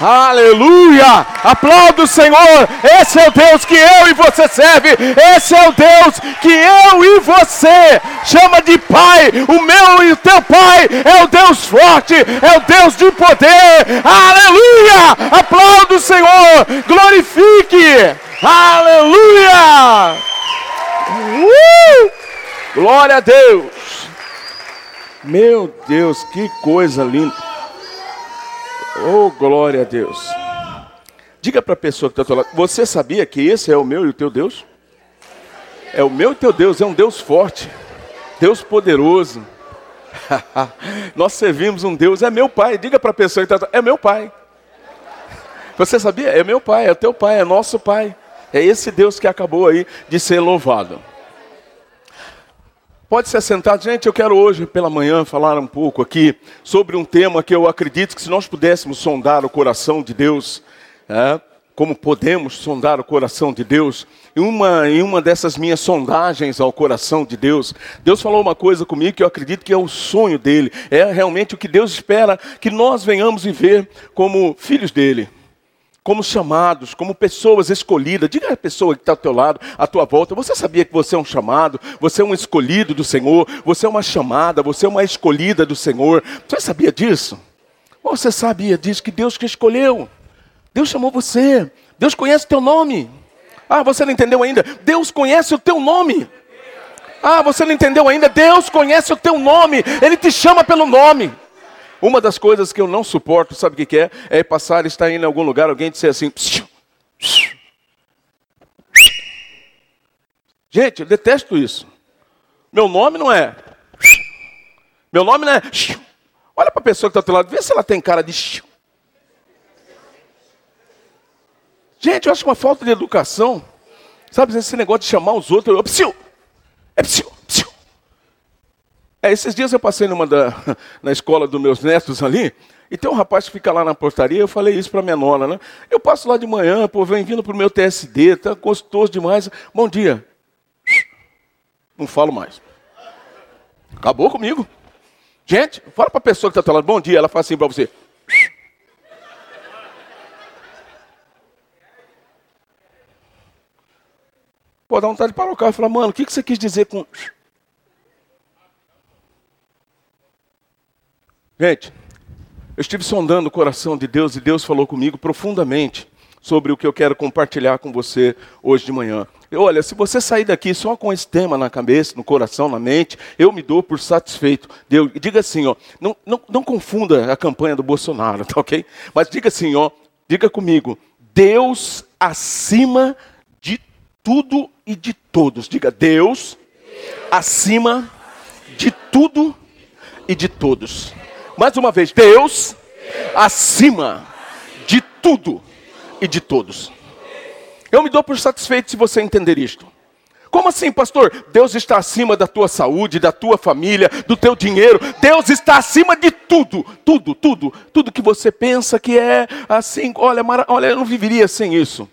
Aleluia! Aplauda o Senhor! Esse é o Deus que eu e você serve. Esse é o Deus que eu e você chama de Pai. O meu e o teu Pai é o Deus forte, é o Deus de poder. Aleluia! Aplauda o Senhor! Glorifique! Aleluia! Uh! Glória a Deus! Meu Deus, que coisa linda! Oh, glória a Deus. Diga para a pessoa que está ao lado, você sabia que esse é o meu e o teu Deus? É o meu e o teu Deus, é um Deus forte, Deus poderoso. Nós servimos um Deus, é meu pai. Diga para a pessoa que está é meu pai. Você sabia? É meu pai, é teu pai, é nosso pai. É esse Deus que acabou aí de ser louvado. Pode se assentar, gente. Eu quero hoje pela manhã falar um pouco aqui sobre um tema que eu acredito que se nós pudéssemos sondar o coração de Deus, é, como podemos sondar o coração de Deus, em uma, em uma dessas minhas sondagens ao coração de Deus, Deus falou uma coisa comigo que eu acredito que é o sonho dele, é realmente o que Deus espera que nós venhamos viver como filhos dele como chamados, como pessoas escolhidas. Diga a pessoa que está ao teu lado, à tua volta, você sabia que você é um chamado, você é um escolhido do Senhor, você é uma chamada, você é uma escolhida do Senhor. Você sabia disso? Você sabia disso que Deus te escolheu? Deus chamou você. Deus conhece o teu nome. Ah, você não entendeu ainda? Deus conhece o teu nome. Ah, você não entendeu ainda? Deus conhece o teu nome. Ele te chama pelo nome. Uma das coisas que eu não suporto, sabe o que é? É passar, estar indo em algum lugar, alguém dizer assim. Gente, eu detesto isso. Meu nome não é. Meu nome não é. Olha para a pessoa que está do teu lado, vê se ela tem cara de. Gente, eu acho uma falta de educação. Sabe esse negócio de chamar os outros? Eu, psiu, é psiu. É, esses dias eu passei numa da, na escola dos meus netos ali, e tem um rapaz que fica lá na portaria, eu falei isso para minha nona, né? Eu passo lá de manhã, pô, vem vindo para o meu TSD, tá gostoso demais. Bom dia. Não falo mais. Acabou comigo. Gente, fala para a pessoa que está falando, bom dia, ela fala assim para você. Pô, dá vontade de parar o carro e falar, mano, o que, que você quis dizer com. Gente, eu estive sondando o coração de Deus e Deus falou comigo profundamente sobre o que eu quero compartilhar com você hoje de manhã. Olha, se você sair daqui só com esse tema na cabeça, no coração, na mente, eu me dou por satisfeito. Deus, diga assim, ó, não, não, não confunda a campanha do Bolsonaro, tá ok? Mas diga assim, ó, diga comigo, Deus acima de tudo e de todos. Diga, Deus acima de tudo e de todos. Mais uma vez, Deus acima de tudo e de todos. Eu me dou por satisfeito se você entender isto. Como assim, pastor? Deus está acima da tua saúde, da tua família, do teu dinheiro. Deus está acima de tudo, tudo, tudo, tudo que você pensa que é assim. Olha, olha, eu não viveria sem isso.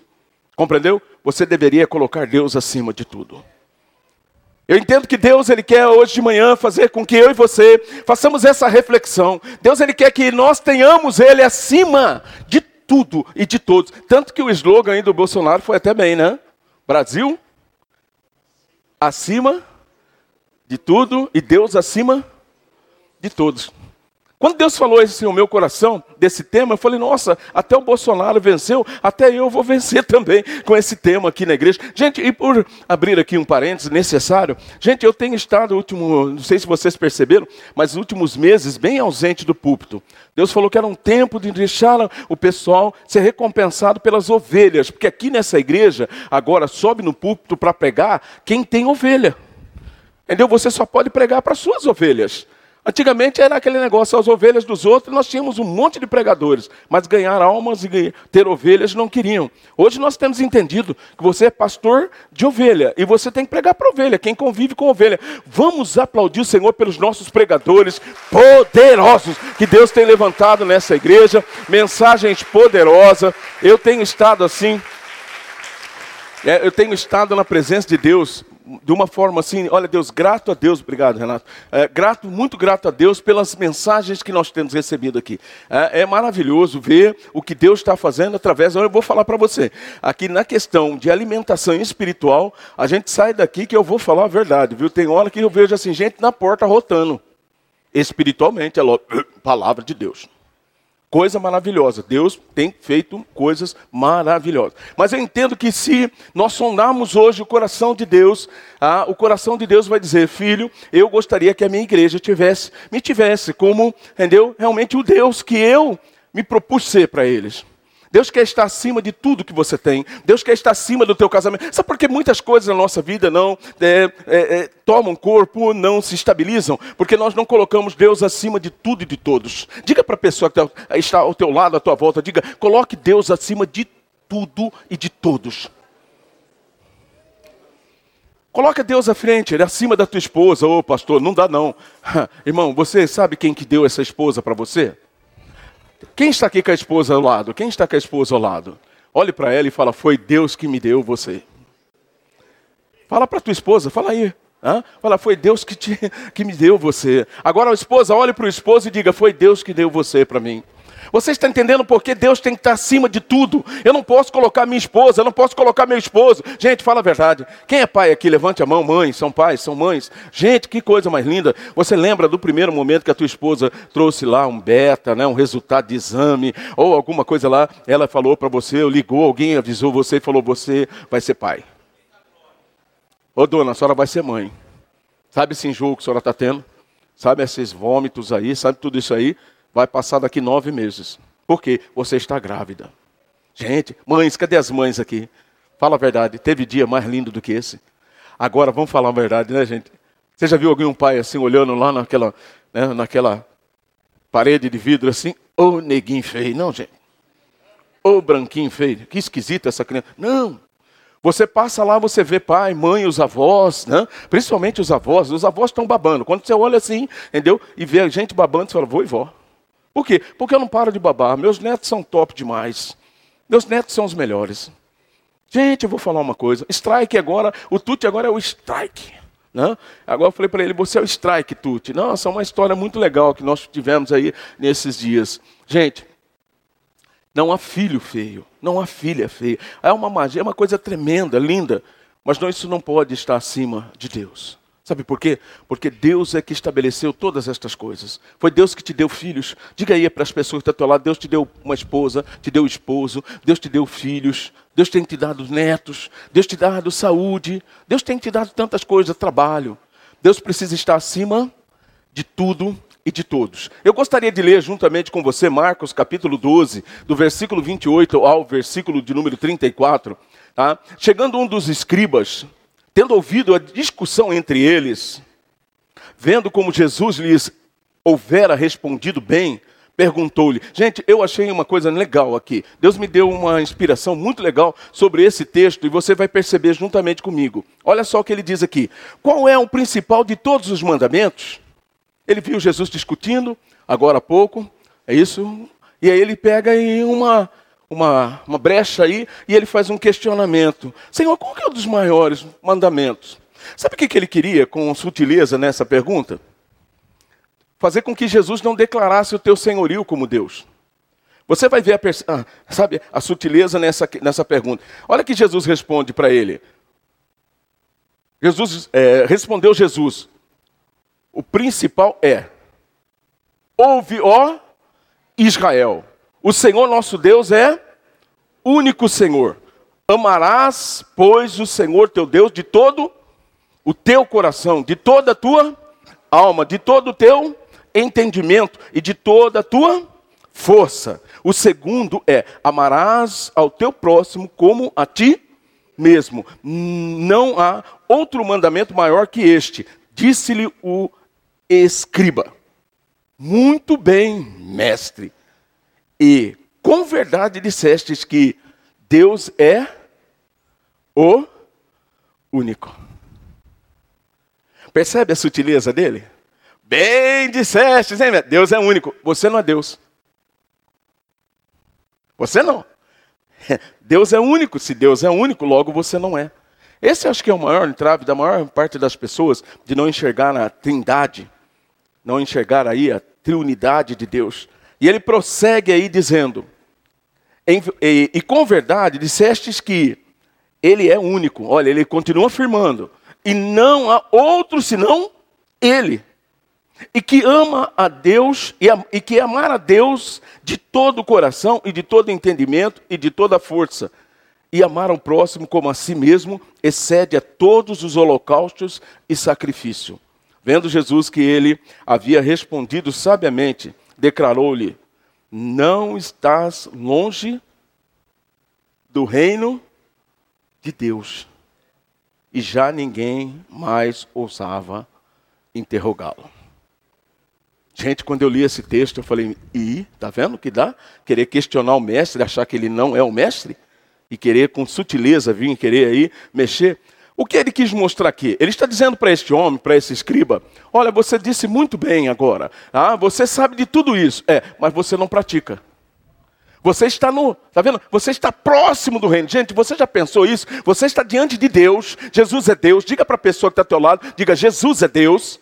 Compreendeu? Você deveria colocar Deus acima de tudo. Eu entendo que Deus ele quer hoje de manhã fazer com que eu e você façamos essa reflexão. Deus ele quer que nós tenhamos ele acima de tudo e de todos. Tanto que o slogan aí do Bolsonaro foi até bem, né? Brasil acima de tudo e Deus acima de todos. Quando Deus falou isso no meu coração, desse tema, eu falei, nossa, até o Bolsonaro venceu, até eu vou vencer também com esse tema aqui na igreja. Gente, e por abrir aqui um parênteses necessário, gente, eu tenho estado, último, não sei se vocês perceberam, mas nos últimos meses bem ausente do púlpito. Deus falou que era um tempo de deixar o pessoal ser recompensado pelas ovelhas, porque aqui nessa igreja, agora sobe no púlpito para pregar quem tem ovelha. Entendeu? Você só pode pregar para suas ovelhas. Antigamente era aquele negócio, as ovelhas dos outros, nós tínhamos um monte de pregadores, mas ganhar almas e ter ovelhas não queriam. Hoje nós temos entendido que você é pastor de ovelha e você tem que pregar para ovelha, quem convive com ovelha. Vamos aplaudir o Senhor pelos nossos pregadores poderosos que Deus tem levantado nessa igreja, mensagens poderosas. Eu tenho estado assim, é, eu tenho estado na presença de Deus de uma forma assim, olha Deus, grato a Deus, obrigado Renato, é, grato, muito grato a Deus pelas mensagens que nós temos recebido aqui. É, é maravilhoso ver o que Deus está fazendo através, eu vou falar para você, aqui na questão de alimentação espiritual, a gente sai daqui que eu vou falar a verdade, viu? Tem hora que eu vejo assim, gente na porta rotando, espiritualmente, é palavra de Deus coisa maravilhosa. Deus tem feito coisas maravilhosas. Mas eu entendo que se nós sondarmos hoje o coração de Deus, ah, o coração de Deus vai dizer: Filho, eu gostaria que a minha igreja tivesse, me tivesse como, entendeu? Realmente o Deus que eu me propus ser para eles. Deus quer estar acima de tudo que você tem. Deus quer estar acima do teu casamento. Sabe por que muitas coisas na nossa vida não é, é, é, tomam corpo, não se estabilizam? Porque nós não colocamos Deus acima de tudo e de todos. Diga para a pessoa que tá, está ao teu lado, à tua volta, diga, coloque Deus acima de tudo e de todos. Coloca Deus à frente, ele é acima da tua esposa. Ô pastor, não dá não. Irmão, você sabe quem que deu essa esposa para você? Quem está aqui com a esposa ao lado? Quem está com a esposa ao lado? Olhe para ela e fala: Foi Deus que me deu você. Fala para tua esposa, fala aí. Hã? Fala, foi Deus que, te, que me deu você. Agora a esposa olhe para o esposo e diga: Foi Deus que deu você para mim. Você está entendendo por que Deus tem que estar acima de tudo? Eu não posso colocar minha esposa, eu não posso colocar meu esposo. Gente, fala a verdade. Quem é pai aqui? Levante a mão. Mães, são pais, são mães. Gente, que coisa mais linda. Você lembra do primeiro momento que a tua esposa trouxe lá um beta, né, um resultado de exame, ou alguma coisa lá, ela falou para você, ou ligou, alguém avisou você e falou: Você vai ser pai. Ô dona, a senhora vai ser mãe. Sabe esse enjoo que a senhora está tendo? Sabe esses vômitos aí? Sabe tudo isso aí? Vai passar daqui nove meses. Por quê? Você está grávida. Gente, mães, cadê as mães aqui? Fala a verdade, teve dia mais lindo do que esse? Agora, vamos falar a verdade, né, gente? Você já viu algum pai assim, olhando lá naquela, né, naquela parede de vidro assim? Ô oh, neguinho feio. Não, gente. Ô oh, branquinho feio. Que esquisita essa criança. Não. Você passa lá, você vê pai, mãe, os avós, né? principalmente os avós. Os avós estão babando. Quando você olha assim, entendeu? E vê a gente babando, você fala, vô e vó. Por quê? Porque eu não paro de babar. Meus netos são top demais. Meus netos são os melhores. Gente, eu vou falar uma coisa. Strike agora, o Tuti agora é o strike. Né? Agora eu falei para ele, você é o strike, Tuti. Nossa, é uma história muito legal que nós tivemos aí nesses dias. Gente, não há filho feio, não há filha feia. É uma magia, é uma coisa tremenda, linda. Mas não, isso não pode estar acima de Deus. Sabe por quê? Porque Deus é que estabeleceu todas estas coisas. Foi Deus que te deu filhos. Diga aí para as pessoas que estão teu lado: Deus te deu uma esposa, te deu esposo, Deus te deu filhos, Deus tem te dado netos, Deus te dado saúde, Deus tem te dado tantas coisas, trabalho. Deus precisa estar acima de tudo e de todos. Eu gostaria de ler juntamente com você Marcos capítulo 12, do versículo 28 ao versículo de número 34. Tá? Chegando um dos escribas, Tendo ouvido a discussão entre eles, vendo como Jesus lhes houvera respondido bem, perguntou-lhe. Gente, eu achei uma coisa legal aqui. Deus me deu uma inspiração muito legal sobre esse texto e você vai perceber juntamente comigo. Olha só o que ele diz aqui. Qual é o principal de todos os mandamentos? Ele viu Jesus discutindo, agora há pouco, é isso? E aí ele pega em uma uma, uma brecha aí e ele faz um questionamento. Senhor, qual é um dos maiores mandamentos? Sabe o que ele queria com sutileza nessa pergunta? Fazer com que Jesus não declarasse o teu senhorio como Deus. Você vai ver a, ah, sabe, a sutileza nessa, nessa pergunta. Olha que Jesus responde para ele. Jesus é, respondeu Jesus. O principal é: ouve, ó Israel. O Senhor nosso Deus é único Senhor. Amarás, pois, o Senhor teu Deus de todo o teu coração, de toda a tua alma, de todo o teu entendimento e de toda a tua força. O segundo é: amarás ao teu próximo como a ti mesmo. Não há outro mandamento maior que este. Disse-lhe o escriba: Muito bem, mestre e com verdade dissestes que Deus é o único. Percebe a sutileza dele? Bem dissestes, hein? Deus é único. Você não é Deus. Você não. Deus é único. Se Deus é único, logo você não é. Esse acho que é o maior entrave da maior parte das pessoas de não enxergar a trindade, não enxergar aí a triunidade de Deus. E ele prossegue aí dizendo: em, e, e com verdade dissestes que ele é único. Olha, ele continua afirmando. E não há outro senão ele. E que ama a Deus e, a, e que amar a Deus de todo o coração e de todo entendimento e de toda força. E amar ao próximo como a si mesmo excede a todos os holocaustos e sacrifício. Vendo Jesus que ele havia respondido sabiamente, declarou-lhe: Não estás longe do reino de Deus. E já ninguém mais ousava interrogá-lo. Gente, quando eu li esse texto, eu falei: e, tá vendo que dá? Querer questionar o mestre, achar que ele não é o mestre? E querer com sutileza vir querer aí mexer. O que ele quis mostrar aqui? Ele está dizendo para este homem, para esse escriba: olha, você disse muito bem agora, ah, você sabe de tudo isso, é, mas você não pratica. Você está no, tá vendo? Você está próximo do reino. Gente, você já pensou isso? Você está diante de Deus. Jesus é Deus. Diga para a pessoa que está ao teu lado, diga: Jesus é Deus.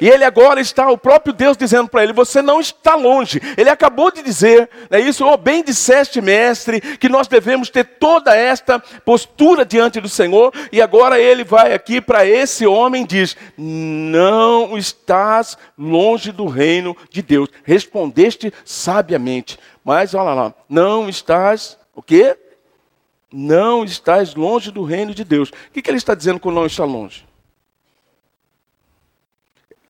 E ele agora está, o próprio Deus dizendo para ele: Você não está longe. Ele acabou de dizer, é isso, oh, bem disseste, mestre, que nós devemos ter toda esta postura diante do Senhor. E agora ele vai aqui para esse homem e diz: Não estás longe do reino de Deus. Respondeste sabiamente. Mas olha lá, não estás, o quê? Não estás longe do reino de Deus. O que, que ele está dizendo com não está longe?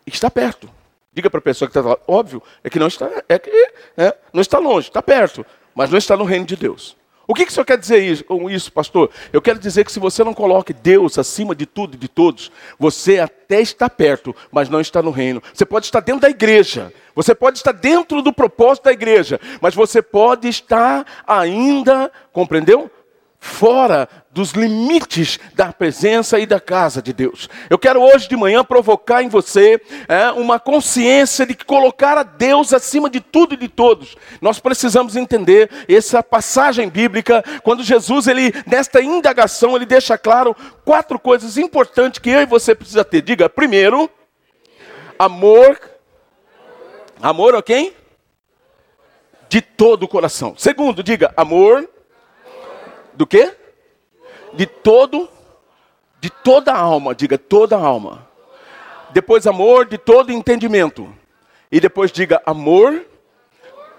Está perto. Diga para a pessoa que está lá, óbvio, é que não está, é que é, não está longe, está perto, mas não está no reino de Deus. O que, que o senhor quer dizer com isso, pastor? Eu quero dizer que se você não coloque Deus acima de tudo e de todos, você até está perto, mas não está no reino. Você pode estar dentro da igreja, você pode estar dentro do propósito da igreja, mas você pode estar ainda, compreendeu? fora dos limites da presença e da casa de Deus. Eu quero hoje de manhã provocar em você é, uma consciência de que colocar a Deus acima de tudo e de todos. Nós precisamos entender essa passagem bíblica, quando Jesus, ele, nesta indagação, ele deixa claro quatro coisas importantes que eu e você precisa ter. Diga, primeiro, amor. Amor a quem? De todo o coração. Segundo, diga, amor do quê? De todo, de toda a alma, diga toda a alma. Depois amor de todo entendimento. E depois diga amor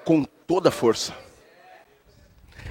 com toda força.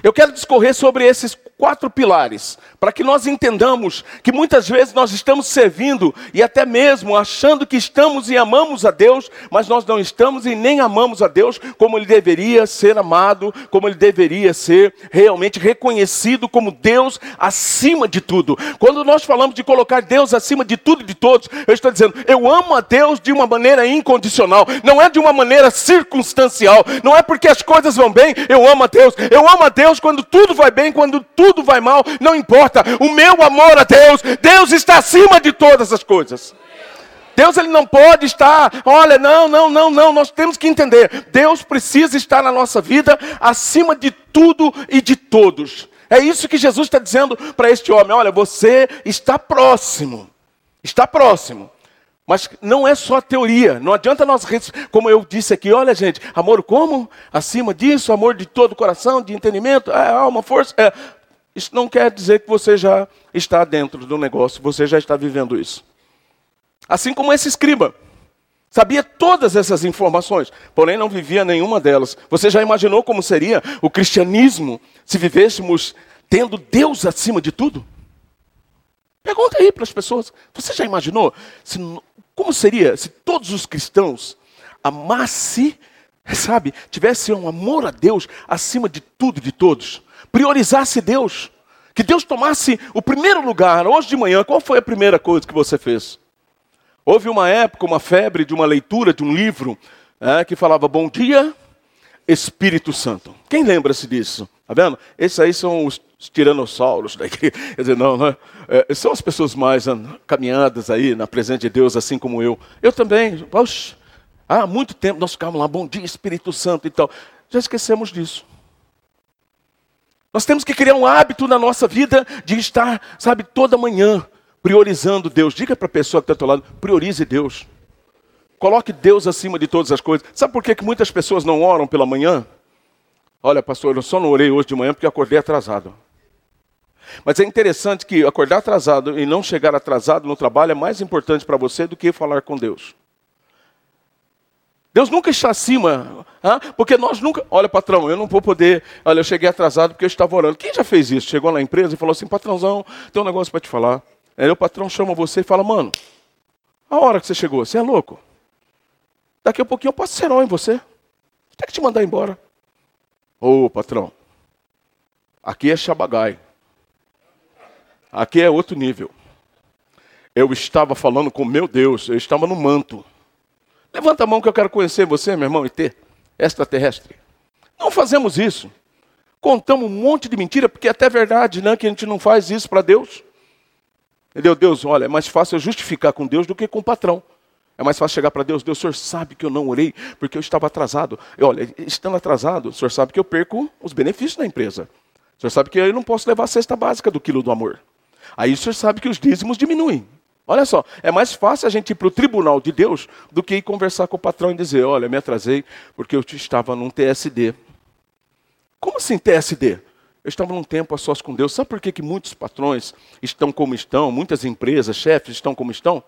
Eu quero discorrer sobre esses quatro pilares, para que nós entendamos que muitas vezes nós estamos servindo e até mesmo achando que estamos e amamos a Deus, mas nós não estamos e nem amamos a Deus como ele deveria ser amado, como ele deveria ser realmente reconhecido como Deus acima de tudo. Quando nós falamos de colocar Deus acima de tudo e de todos, eu estou dizendo, eu amo a Deus de uma maneira incondicional, não é de uma maneira circunstancial, não é porque as coisas vão bem, eu amo a Deus, eu amo a Deus quando tudo vai bem, quando tudo tudo vai mal, não importa. O meu amor a Deus, Deus está acima de todas as coisas. Deus ele não pode estar, olha, não, não, não, não, nós temos que entender. Deus precisa estar na nossa vida acima de tudo e de todos. É isso que Jesus está dizendo para este homem: olha, você está próximo, está próximo. Mas não é só teoria, não adianta nós, como eu disse aqui, olha gente, amor como? Acima disso, amor de todo coração, de entendimento, é, alma, força. É. Isso não quer dizer que você já está dentro do negócio, você já está vivendo isso. Assim como esse escriba. Sabia todas essas informações, porém não vivia nenhuma delas. Você já imaginou como seria o cristianismo se vivêssemos tendo Deus acima de tudo? Pergunta aí para as pessoas. Você já imaginou se, como seria se todos os cristãos amassem, sabe, tivessem um amor a Deus acima de tudo e de todos? Priorizasse Deus, que Deus tomasse o primeiro lugar. Hoje de manhã, qual foi a primeira coisa que você fez? Houve uma época, uma febre de uma leitura de um livro é, que falava Bom dia, Espírito Santo. Quem lembra-se disso? Tá vendo? Esses aí são os tiranossauros daqui. Quer dizer, não, não é? são as pessoas mais caminhadas aí na presença de Deus, assim como eu. Eu também. Poxa, há muito tempo nós ficamos lá, bom dia, Espírito Santo e tal. Já esquecemos disso. Nós temos que criar um hábito na nossa vida de estar, sabe, toda manhã priorizando Deus. Diga para a pessoa que está ao lado, priorize Deus. Coloque Deus acima de todas as coisas. Sabe por que, que muitas pessoas não oram pela manhã? Olha, pastor, eu só não orei hoje de manhã porque acordei atrasado. Mas é interessante que acordar atrasado e não chegar atrasado no trabalho é mais importante para você do que falar com Deus. Deus nunca está acima, porque nós nunca. Olha, patrão, eu não vou poder. Olha, eu cheguei atrasado porque eu estava orando. Quem já fez isso? Chegou na empresa e falou assim: patrãozão, tem um negócio para te falar. Aí o patrão chama você e fala: mano, a hora que você chegou, você é louco? Daqui a pouquinho eu passo serol em você. Tem que te mandar embora. Ô, patrão, aqui é Xabagai. Aqui é outro nível. Eu estava falando com meu Deus, eu estava no manto. Levanta a mão que eu quero conhecer você, meu irmão, e ter extraterrestre. Não fazemos isso. Contamos um monte de mentira, porque é até verdade, né? Que a gente não faz isso para Deus. Entendeu? Deus, olha, é mais fácil justificar com Deus do que com o patrão. É mais fácil chegar para Deus, Deus, o senhor sabe que eu não orei porque eu estava atrasado. E, olha, estando atrasado, o senhor sabe que eu perco os benefícios da empresa. O senhor sabe que eu não posso levar a cesta básica do quilo do amor. Aí o senhor sabe que os dízimos diminuem. Olha só, é mais fácil a gente ir para o tribunal de Deus do que ir conversar com o patrão e dizer: olha, me atrasei porque eu estava num TSD. Como assim TSD? Eu estava num tempo a sós com Deus. Sabe por que, que muitos patrões estão como estão, muitas empresas, chefes estão como estão?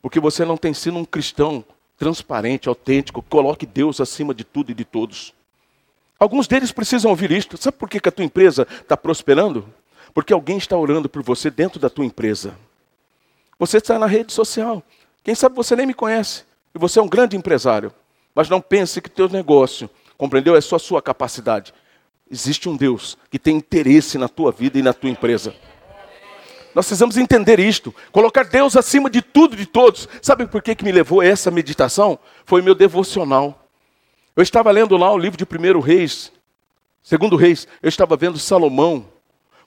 Porque você não tem sido um cristão transparente, autêntico, que coloque Deus acima de tudo e de todos. Alguns deles precisam ouvir isto. Sabe por que, que a tua empresa está prosperando? Porque alguém está orando por você dentro da tua empresa. Você está na rede social. Quem sabe você nem me conhece. E você é um grande empresário. Mas não pense que teu negócio, compreendeu? É só a sua capacidade. Existe um Deus que tem interesse na tua vida e na tua empresa. Nós precisamos entender isto, colocar Deus acima de tudo e de todos. Sabe por que, que me levou a essa meditação? Foi meu devocional. Eu estava lendo lá o livro de Primeiro Reis, Segundo Reis, eu estava vendo Salomão,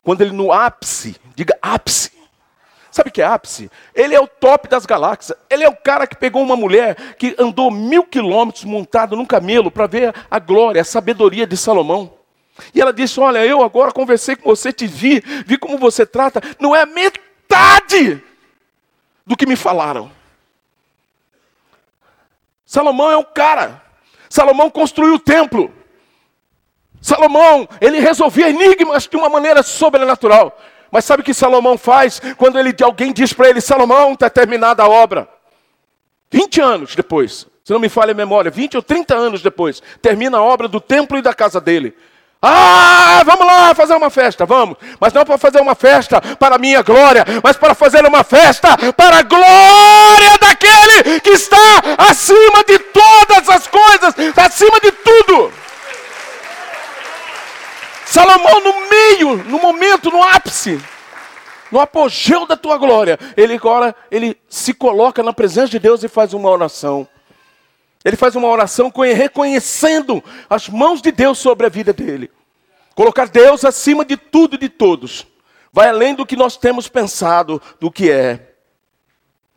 quando ele no ápice, diga ápice. Sabe o que é ápice? Ele é o top das galáxias. Ele é o cara que pegou uma mulher que andou mil quilômetros montado num camelo para ver a glória, a sabedoria de Salomão. E ela disse: Olha, eu agora conversei com você, te vi, vi como você trata, não é metade do que me falaram. Salomão é um cara. Salomão construiu o templo. Salomão, ele resolvia enigmas de uma maneira sobrenatural. Mas sabe o que Salomão faz quando ele, alguém diz para ele: Salomão, está terminada a obra? 20 anos depois, se não me falha a memória, 20 ou 30 anos depois, termina a obra do templo e da casa dele. Ah, vamos lá fazer uma festa, vamos. Mas não para fazer uma festa para a minha glória, mas para fazer uma festa para a glória daquele que está acima de todas as coisas, acima de tudo. Salomão, no meio, no momento, no ápice, no apogeu da tua glória, ele agora ele se coloca na presença de Deus e faz uma oração. Ele faz uma oração reconhecendo as mãos de Deus sobre a vida dele. Colocar Deus acima de tudo e de todos. Vai além do que nós temos pensado do que é.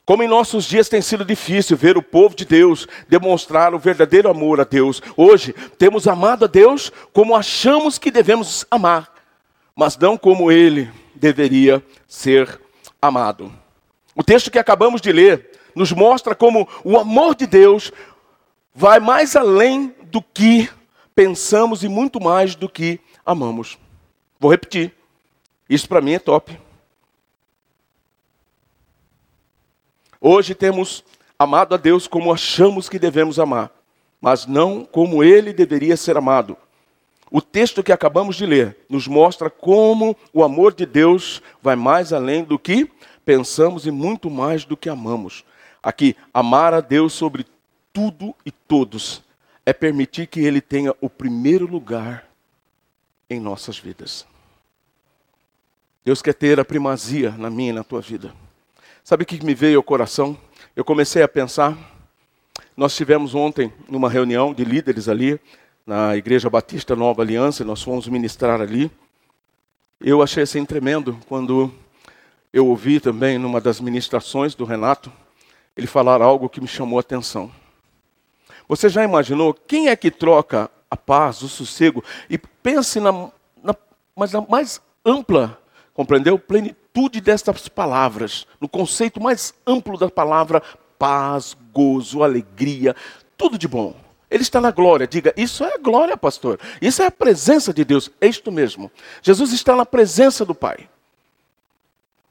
Como em nossos dias tem sido difícil ver o povo de Deus demonstrar o verdadeiro amor a Deus. Hoje temos amado a Deus como achamos que devemos amar, mas não como ele deveria ser amado. O texto que acabamos de ler nos mostra como o amor de Deus vai mais além do que pensamos e muito mais do que amamos. Vou repetir. Isso para mim é top. Hoje temos amado a Deus como achamos que devemos amar, mas não como ele deveria ser amado. O texto que acabamos de ler nos mostra como o amor de Deus vai mais além do que pensamos e muito mais do que amamos. Aqui, amar a Deus sobre tudo e todos é permitir que Ele tenha o primeiro lugar em nossas vidas. Deus quer ter a primazia na minha e na tua vida. Sabe o que me veio ao coração? Eu comecei a pensar. Nós tivemos ontem numa reunião de líderes ali, na Igreja Batista Nova Aliança, nós fomos ministrar ali. Eu achei assim tremendo quando eu ouvi também numa das ministrações do Renato, ele falar algo que me chamou a atenção. Você já imaginou quem é que troca a paz, o sossego? E pense na, na mas na mais ampla, compreendeu? Plenitude destas palavras, no conceito mais amplo da palavra paz, gozo, alegria, tudo de bom. Ele está na glória. Diga, isso é glória, pastor. Isso é a presença de Deus. É isto mesmo. Jesus está na presença do Pai.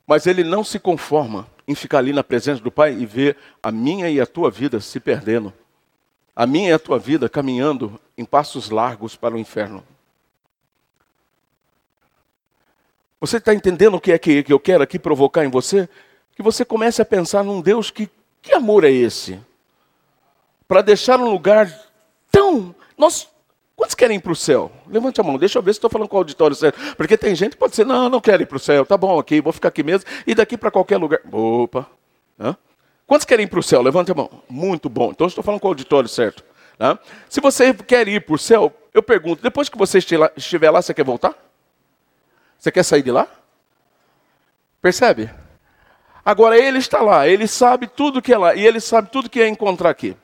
Mas ele não se conforma em ficar ali na presença do Pai e ver a minha e a tua vida se perdendo. A minha e a tua vida caminhando em passos largos para o inferno. Você está entendendo o que é que eu quero aqui provocar em você? Que você comece a pensar num Deus que. Que amor é esse? Para deixar um lugar tão. Nós, quantos querem ir para o céu? Levante a mão, deixa eu ver se estou falando com o auditório certo. Porque tem gente que pode dizer, não, não quero ir para o céu, tá bom aqui, vou ficar aqui mesmo, e daqui para qualquer lugar. Opa! Hã? Quantos querem ir para o céu? Levante a mão. Muito bom. Então estou falando com o auditório certo. Tá? Se você quer ir para o céu, eu pergunto, depois que você estiver lá, você quer voltar? Você quer sair de lá? Percebe? Agora ele está lá, ele sabe tudo que é lá, e ele sabe tudo que é encontrar aqui.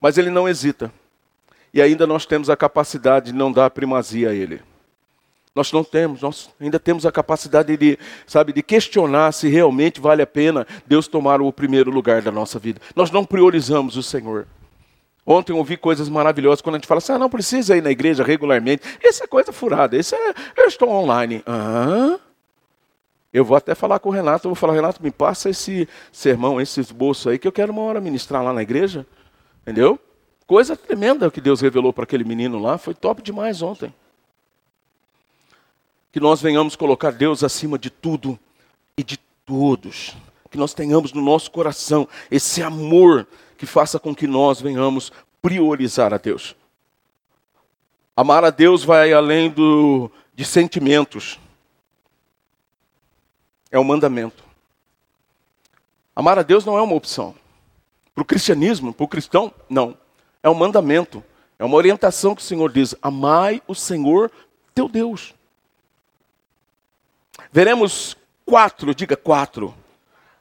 Mas ele não hesita. E ainda nós temos a capacidade de não dar primazia a ele. Nós não temos, nós ainda temos a capacidade de, sabe, de questionar se realmente vale a pena Deus tomar o primeiro lugar da nossa vida. Nós não priorizamos o Senhor. Ontem eu ouvi coisas maravilhosas quando a gente fala assim: ah, não precisa ir na igreja regularmente. Isso é coisa furada. Isso é, eu estou online. Ah, eu vou até falar com o Renato. Eu vou falar, Renato, me passa esse sermão, esse esboço aí, que eu quero uma hora ministrar lá na igreja. Entendeu? Coisa tremenda que Deus revelou para aquele menino lá. Foi top demais ontem que nós venhamos colocar Deus acima de tudo e de todos. Que nós tenhamos no nosso coração esse amor que faça com que nós venhamos priorizar a Deus. Amar a Deus vai além do, de sentimentos. É um mandamento. Amar a Deus não é uma opção. Para o cristianismo, para o cristão, não. É um mandamento. É uma orientação que o Senhor diz: amai o Senhor teu Deus. Veremos quatro, diga quatro,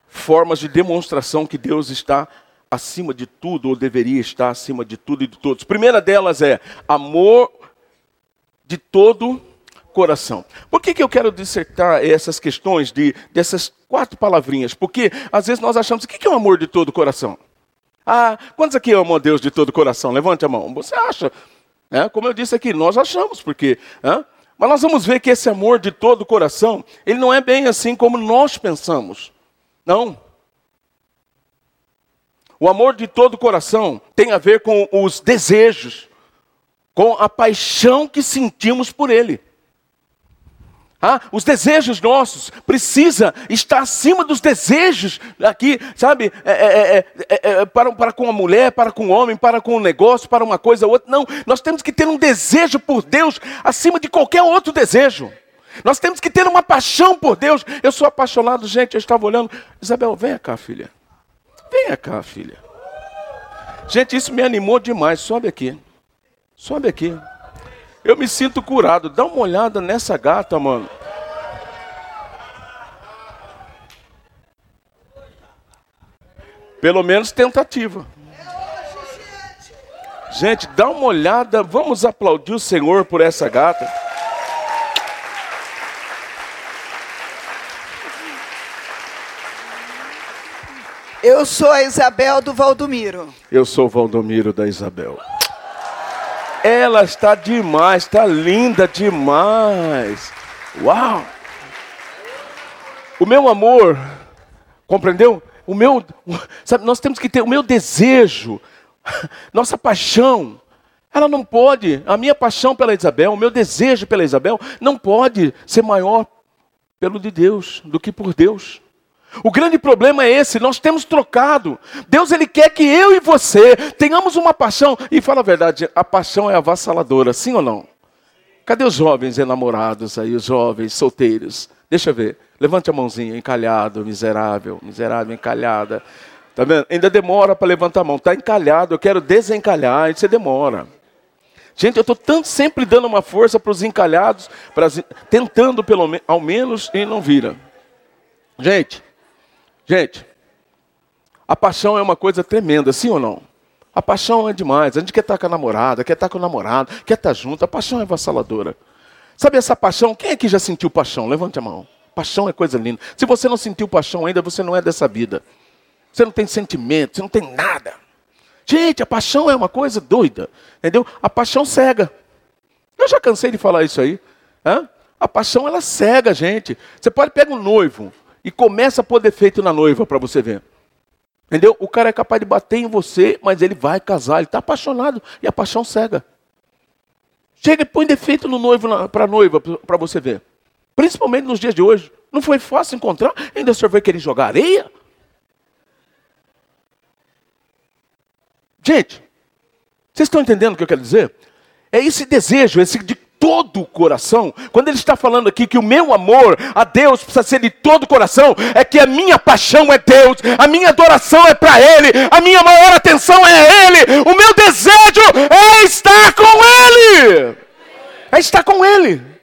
formas de demonstração que Deus está acima de tudo, ou deveria estar acima de tudo e de todos. Primeira delas é amor de todo coração. Por que, que eu quero dissertar essas questões de, dessas quatro palavrinhas? Porque às vezes nós achamos, o que, que é o amor de todo coração? Ah, quantos aqui amam a Deus de todo coração? Levante a mão. Você acha? É, como eu disse aqui, nós achamos, porque é, mas nós vamos ver que esse amor de todo coração, ele não é bem assim como nós pensamos. Não. O amor de todo o coração tem a ver com os desejos, com a paixão que sentimos por ele. Ah, os desejos nossos precisa estar acima dos desejos aqui, sabe? É é, é, é, é, para, para com a mulher, para com o homem, para com o negócio, para uma coisa ou outra. Não, nós temos que ter um desejo por Deus acima de qualquer outro desejo. Nós temos que ter uma paixão por Deus. Eu sou apaixonado, gente. Eu estava olhando. Isabel, venha cá, filha. Venha cá, filha. Gente, isso me animou demais. Sobe aqui. Sobe aqui. Eu me sinto curado. Dá uma olhada nessa gata, mano. Pelo menos tentativa. Gente, dá uma olhada. Vamos aplaudir o Senhor por essa gata. Eu sou a Isabel do Valdomiro. Eu sou o Valdomiro da Isabel. Ela está demais, está linda demais. Uau! O meu amor, compreendeu? O meu, sabe, nós temos que ter o meu desejo, nossa paixão. Ela não pode, a minha paixão pela Isabel, o meu desejo pela Isabel, não pode ser maior pelo de Deus do que por Deus. O grande problema é esse, nós temos trocado. Deus ele quer que eu e você tenhamos uma paixão. E fala a verdade, a paixão é avassaladora, sim ou não? Cadê os jovens enamorados aí, os jovens solteiros? Deixa eu ver. Levante a mãozinha, encalhado, miserável, miserável, encalhada. Tá vendo? Ainda demora para levantar a mão. Está encalhado, eu quero desencalhar, aí você demora. Gente, eu estou sempre dando uma força para os encalhados, pra, tentando pelo ao menos e não vira. Gente, Gente, a paixão é uma coisa tremenda, sim ou não? A paixão é demais. A gente quer estar com a namorada, quer estar com o namorado, quer estar junto. A paixão é avassaladora. Sabe essa paixão? Quem é que já sentiu paixão? Levante a mão. Paixão é coisa linda. Se você não sentiu paixão ainda, você não é dessa vida. Você não tem sentimento, você não tem nada. Gente, a paixão é uma coisa doida. Entendeu? A paixão cega. Eu já cansei de falar isso aí. Hã? A paixão, ela cega gente. Você pode pegar um noivo e começa a pôr defeito na noiva para você ver. Entendeu? O cara é capaz de bater em você, mas ele vai casar, ele está apaixonado e a paixão cega. Chega e põe defeito no noivo para a noiva para você ver. Principalmente nos dias de hoje. Não foi fácil encontrar, ainda o senhor vai querer jogar areia? Gente, vocês estão entendendo o que eu quero dizer? É esse desejo, esse de todo o coração. Quando ele está falando aqui que o meu amor a Deus precisa ser de todo o coração, é que a minha paixão é Deus, a minha adoração é para Ele, a minha maior atenção é Ele, o meu desejo é estar com Ele. É estar com Ele.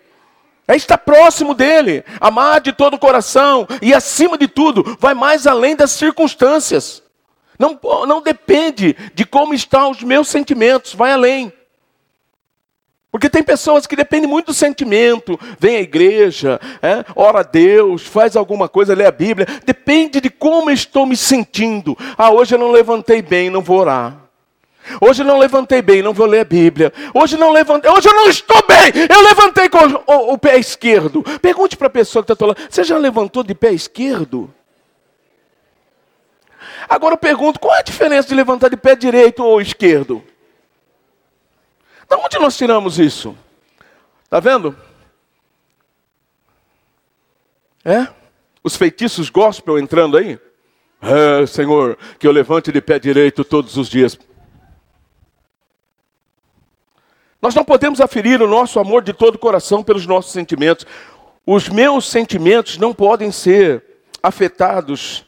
É estar próximo dele, amar de todo o coração e, acima de tudo, vai mais além das circunstâncias. Não, não depende de como estão os meus sentimentos, vai além. Porque tem pessoas que dependem muito do sentimento, vem à igreja, é, ora a Deus, faz alguma coisa, lê a Bíblia, depende de como estou me sentindo. Ah, hoje eu não levantei bem, não vou orar. Hoje eu não levantei bem, não vou ler a Bíblia. Hoje não levantei, hoje eu não estou bem. Eu levantei com o, o pé esquerdo. Pergunte para a pessoa que está falando: você já levantou de pé esquerdo? Agora eu pergunto: qual é a diferença de levantar de pé direito ou esquerdo? Da onde nós tiramos isso? Está vendo? É? Os feitiços gospel entrando aí? É, Senhor, que eu levante de pé direito todos os dias. Nós não podemos aferir o nosso amor de todo o coração pelos nossos sentimentos. Os meus sentimentos não podem ser afetados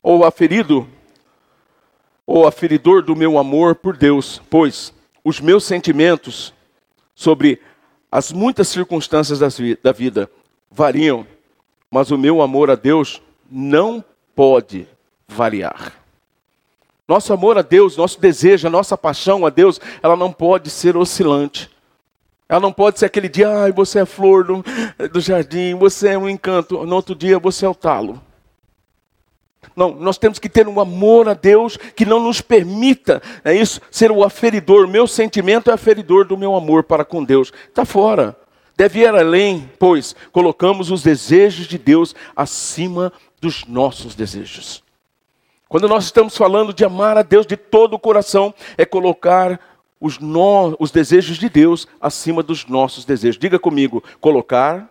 ou aferido ou aferidor do meu amor por Deus, pois os meus sentimentos sobre as muitas circunstâncias da vida variam, mas o meu amor a Deus não pode variar. Nosso amor a Deus, nosso desejo, a nossa paixão a Deus, ela não pode ser oscilante. Ela não pode ser aquele dia, ai, você é flor do, do jardim, você é um encanto. No outro dia, você é o talo. Não, nós temos que ter um amor a Deus que não nos permita, é isso, ser o aferidor. Meu sentimento é aferidor do meu amor para com Deus. Está fora. Deve ir além, pois colocamos os desejos de Deus acima dos nossos desejos. Quando nós estamos falando de amar a Deus de todo o coração, é colocar os, no, os desejos de Deus acima dos nossos desejos. Diga comigo, colocar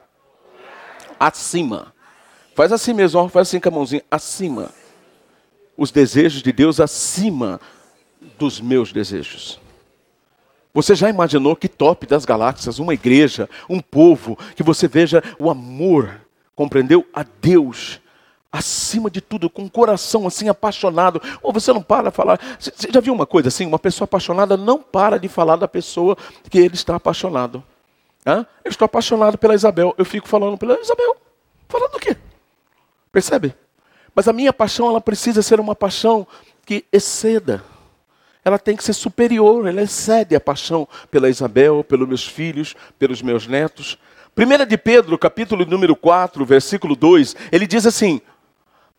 acima Faz assim mesmo, faz assim com a mãozinha, acima. Os desejos de Deus acima dos meus desejos. Você já imaginou que top das galáxias, uma igreja, um povo, que você veja o amor, compreendeu? A Deus, acima de tudo, com um coração assim apaixonado. Ou você não para de falar. Você já viu uma coisa assim? Uma pessoa apaixonada não para de falar da pessoa que ele está apaixonado. Hã? Eu estou apaixonado pela Isabel. Eu fico falando pela Isabel. Falando do quê? Percebe? Mas a minha paixão, ela precisa ser uma paixão que exceda. Ela tem que ser superior, ela excede a paixão pela Isabel, pelos meus filhos, pelos meus netos. 1 de Pedro, capítulo número 4, versículo 2, ele diz assim: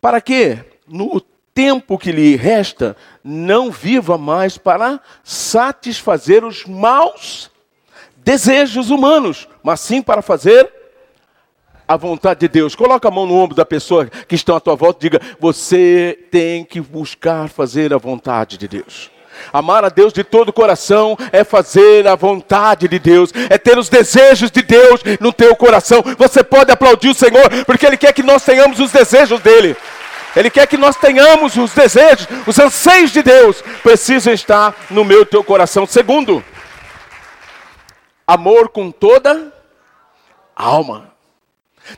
Para que no tempo que lhe resta não viva mais para satisfazer os maus desejos humanos, mas sim para fazer a vontade de Deus. Coloca a mão no ombro da pessoa que está à tua volta e diga: Você tem que buscar fazer a vontade de Deus. Amar a Deus de todo o coração é fazer a vontade de Deus, é ter os desejos de Deus no teu coração. Você pode aplaudir o Senhor, porque Ele quer que nós tenhamos os desejos dEle. Ele quer que nós tenhamos os desejos, os anseios de Deus, precisam estar no meu teu coração. Segundo, amor com toda a alma.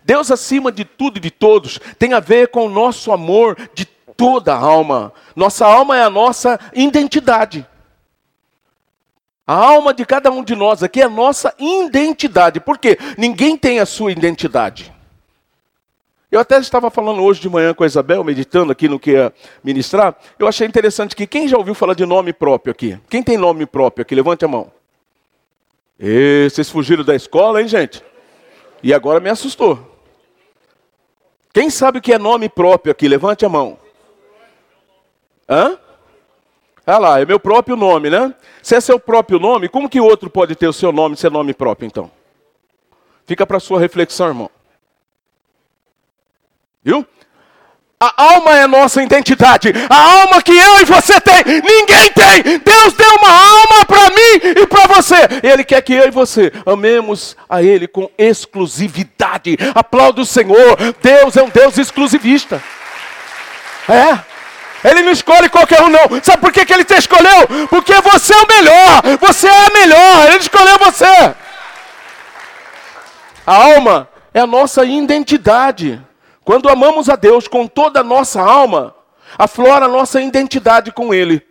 Deus acima de tudo e de todos tem a ver com o nosso amor de toda a alma. Nossa alma é a nossa identidade. A alma de cada um de nós aqui é a nossa identidade. Por quê? Ninguém tem a sua identidade. Eu até estava falando hoje de manhã com a Isabel, meditando aqui no que ia ministrar. Eu achei interessante que quem já ouviu falar de nome próprio aqui? Quem tem nome próprio aqui? Levante a mão. E vocês fugiram da escola, hein, gente? E agora me assustou. Quem sabe o que é nome próprio aqui? Levante a mão. Hã? Ah lá, é meu próprio nome, né? Se é seu próprio nome, como que outro pode ter o seu nome se é nome próprio, então? Fica para sua reflexão, irmão. Viu? A alma é nossa identidade. A alma que eu e você tem, ninguém tem. Deus deu uma alma para mim e para você. Ele quer que eu e você amemos a Ele com exclusividade. Aplauda o Senhor. Deus é um Deus exclusivista. É. Ele não escolhe qualquer um, não. Sabe por que, que ele te escolheu? Porque você é o melhor. Você é a melhor. Ele escolheu você. A alma é a nossa identidade. Quando amamos a Deus com toda a nossa alma, aflora a nossa identidade com Ele.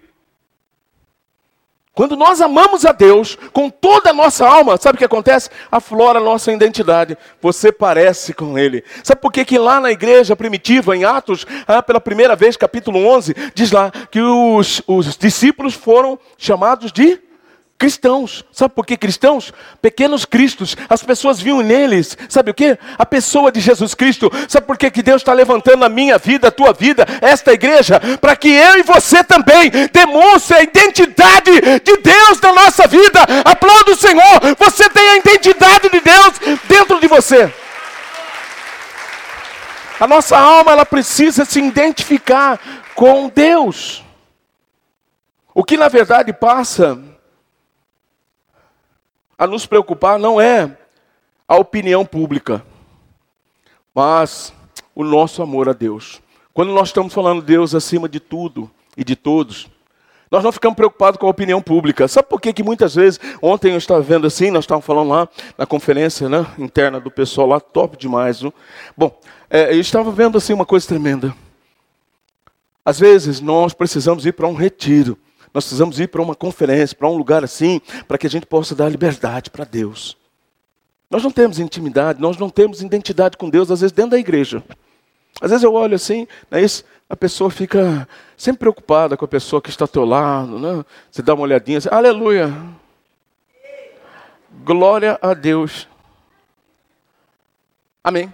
Quando nós amamos a Deus com toda a nossa alma, sabe o que acontece? Aflora a nossa identidade. Você parece com Ele. Sabe por que, que lá na igreja primitiva, em Atos, ah, pela primeira vez, capítulo 11, diz lá que os, os discípulos foram chamados de cristãos. Sabe por que cristãos? Pequenos cristos. As pessoas viam neles, sabe o que? A pessoa de Jesus Cristo. Sabe por que, que Deus está levantando a minha vida, a tua vida, esta igreja? Para que eu e você também demonstre a identidade de Deus na nossa vida. Aplauda o Senhor. Você tem a identidade de Deus dentro de você. A nossa alma ela precisa se identificar com Deus. O que na verdade passa a nos preocupar não é a opinião pública, mas o nosso amor a Deus. Quando nós estamos falando de Deus acima de tudo e de todos, nós não ficamos preocupados com a opinião pública. Sabe por que, que muitas vezes, ontem eu estava vendo assim, nós estávamos falando lá na conferência né, interna do pessoal lá, top demais. Viu? Bom, é, eu estava vendo assim uma coisa tremenda. Às vezes nós precisamos ir para um retiro. Nós precisamos ir para uma conferência, para um lugar assim, para que a gente possa dar liberdade para Deus. Nós não temos intimidade, nós não temos identidade com Deus, às vezes dentro da igreja. Às vezes eu olho assim, né, a pessoa fica sempre preocupada com a pessoa que está ao teu lado, né? Você dá uma olhadinha assim, aleluia. Glória a Deus. Amém.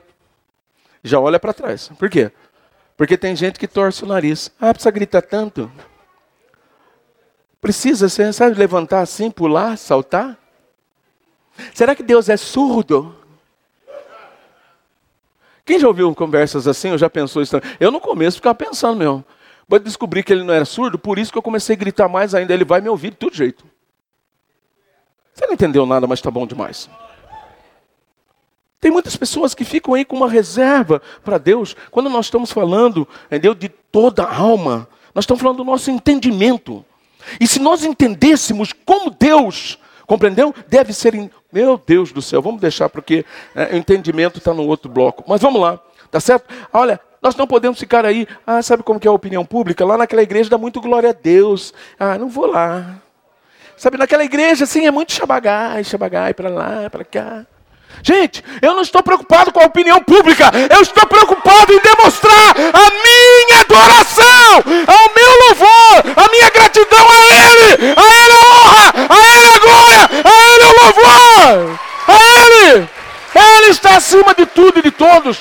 Já olha para trás. Por quê? Porque tem gente que torce o nariz. Ah, precisa gritar tanto. Precisa, você sabe, levantar assim, pular, saltar? Será que Deus é surdo? Quem já ouviu conversas assim, ou já pensou isso? Eu no começo ficava pensando mesmo. Mas descobri que ele não era surdo, por isso que eu comecei a gritar mais ainda. Ele vai me ouvir de todo jeito. Você não entendeu nada, mas está bom demais. Tem muitas pessoas que ficam aí com uma reserva para Deus. Quando nós estamos falando, entendeu, de toda a alma, nós estamos falando do nosso entendimento. E se nós entendêssemos como Deus, compreendeu? Deve ser. In... Meu Deus do céu, vamos deixar porque é, o entendimento está no outro bloco. Mas vamos lá, tá certo? Olha, nós não podemos ficar aí, ah, sabe como que é a opinião pública? Lá naquela igreja dá muito glória a Deus. Ah, não vou lá. Sabe, naquela igreja assim é muito xabagai, xabagai para lá, para cá. Gente, eu não estou preocupado com a opinião pública, eu estou preocupado em demonstrar a minha adoração, ao meu louvor, a minha gratidão a Ele, a Ele a honra, a Ele a glória, a Ele o louvor, a Ele. Ele está acima de tudo e de todos.